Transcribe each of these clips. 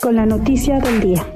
con la noticia del día.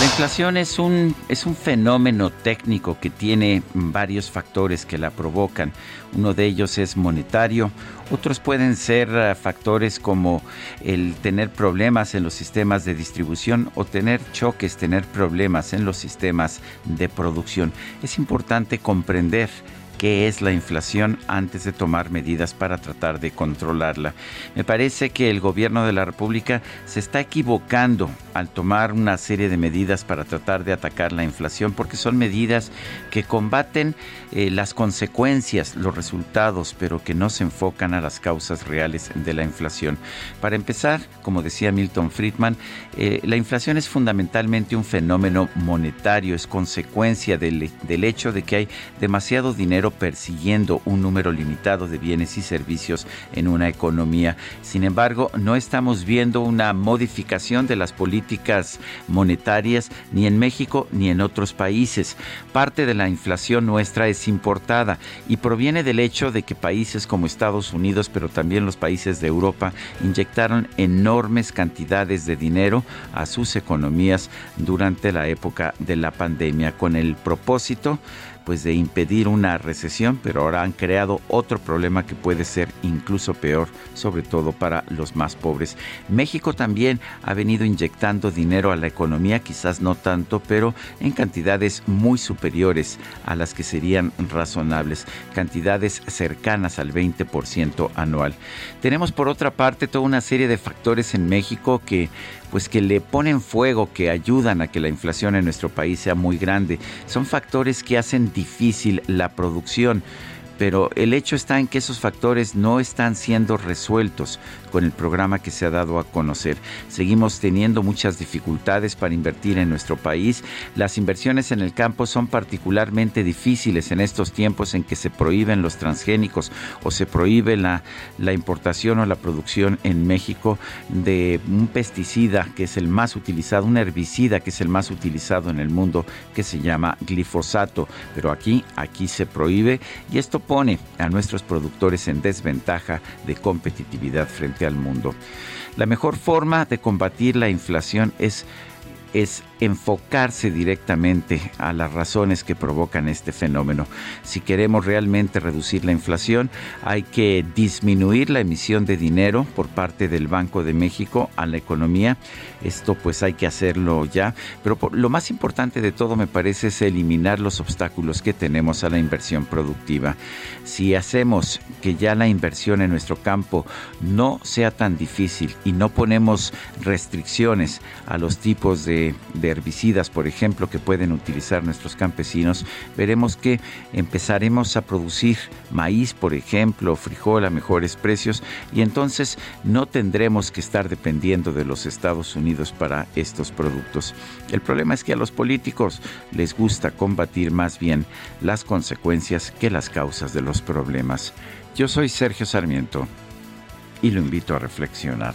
La inflación es un, es un fenómeno técnico que tiene varios factores que la provocan. Uno de ellos es monetario, otros pueden ser uh, factores como el tener problemas en los sistemas de distribución o tener choques, tener problemas en los sistemas de producción. Es importante comprender qué es la inflación antes de tomar medidas para tratar de controlarla. Me parece que el gobierno de la República se está equivocando al tomar una serie de medidas para tratar de atacar la inflación porque son medidas que combaten eh, las consecuencias, los resultados, pero que no se enfocan a las causas reales de la inflación. Para empezar, como decía Milton Friedman, eh, la inflación es fundamentalmente un fenómeno monetario, es consecuencia del, del hecho de que hay demasiado dinero persiguiendo un número limitado de bienes y servicios en una economía. Sin embargo, no estamos viendo una modificación de las políticas monetarias ni en México ni en otros países. Parte de la inflación nuestra es importada y proviene del hecho de que países como Estados Unidos, pero también los países de Europa, inyectaron enormes cantidades de dinero a sus economías durante la época de la pandemia con el propósito pues de impedir una recesión, pero ahora han creado otro problema que puede ser incluso peor, sobre todo para los más pobres. México también ha venido inyectando dinero a la economía, quizás no tanto, pero en cantidades muy superiores a las que serían razonables, cantidades cercanas al 20% anual. Tenemos por otra parte toda una serie de factores en México que pues que le ponen fuego, que ayudan a que la inflación en nuestro país sea muy grande. Son factores que hacen difícil la producción pero el hecho está en que esos factores no están siendo resueltos con el programa que se ha dado a conocer. Seguimos teniendo muchas dificultades para invertir en nuestro país. Las inversiones en el campo son particularmente difíciles en estos tiempos en que se prohíben los transgénicos o se prohíbe la, la importación o la producción en México de un pesticida que es el más utilizado, un herbicida que es el más utilizado en el mundo que se llama glifosato. Pero aquí, aquí se prohíbe y esto pone a nuestros productores en desventaja de competitividad frente al mundo. La mejor forma de combatir la inflación es es enfocarse directamente a las razones que provocan este fenómeno. Si queremos realmente reducir la inflación, hay que disminuir la emisión de dinero por parte del Banco de México a la economía. Esto pues hay que hacerlo ya, pero lo más importante de todo me parece es eliminar los obstáculos que tenemos a la inversión productiva. Si hacemos que ya la inversión en nuestro campo no sea tan difícil y no ponemos restricciones a los tipos de herbicidas, por ejemplo, que pueden utilizar nuestros campesinos, veremos que empezaremos a producir maíz, por ejemplo, frijol a mejores precios y entonces no tendremos que estar dependiendo de los Estados Unidos para estos productos. El problema es que a los políticos les gusta combatir más bien las consecuencias que las causas de los problemas. Yo soy Sergio Sarmiento y lo invito a reflexionar.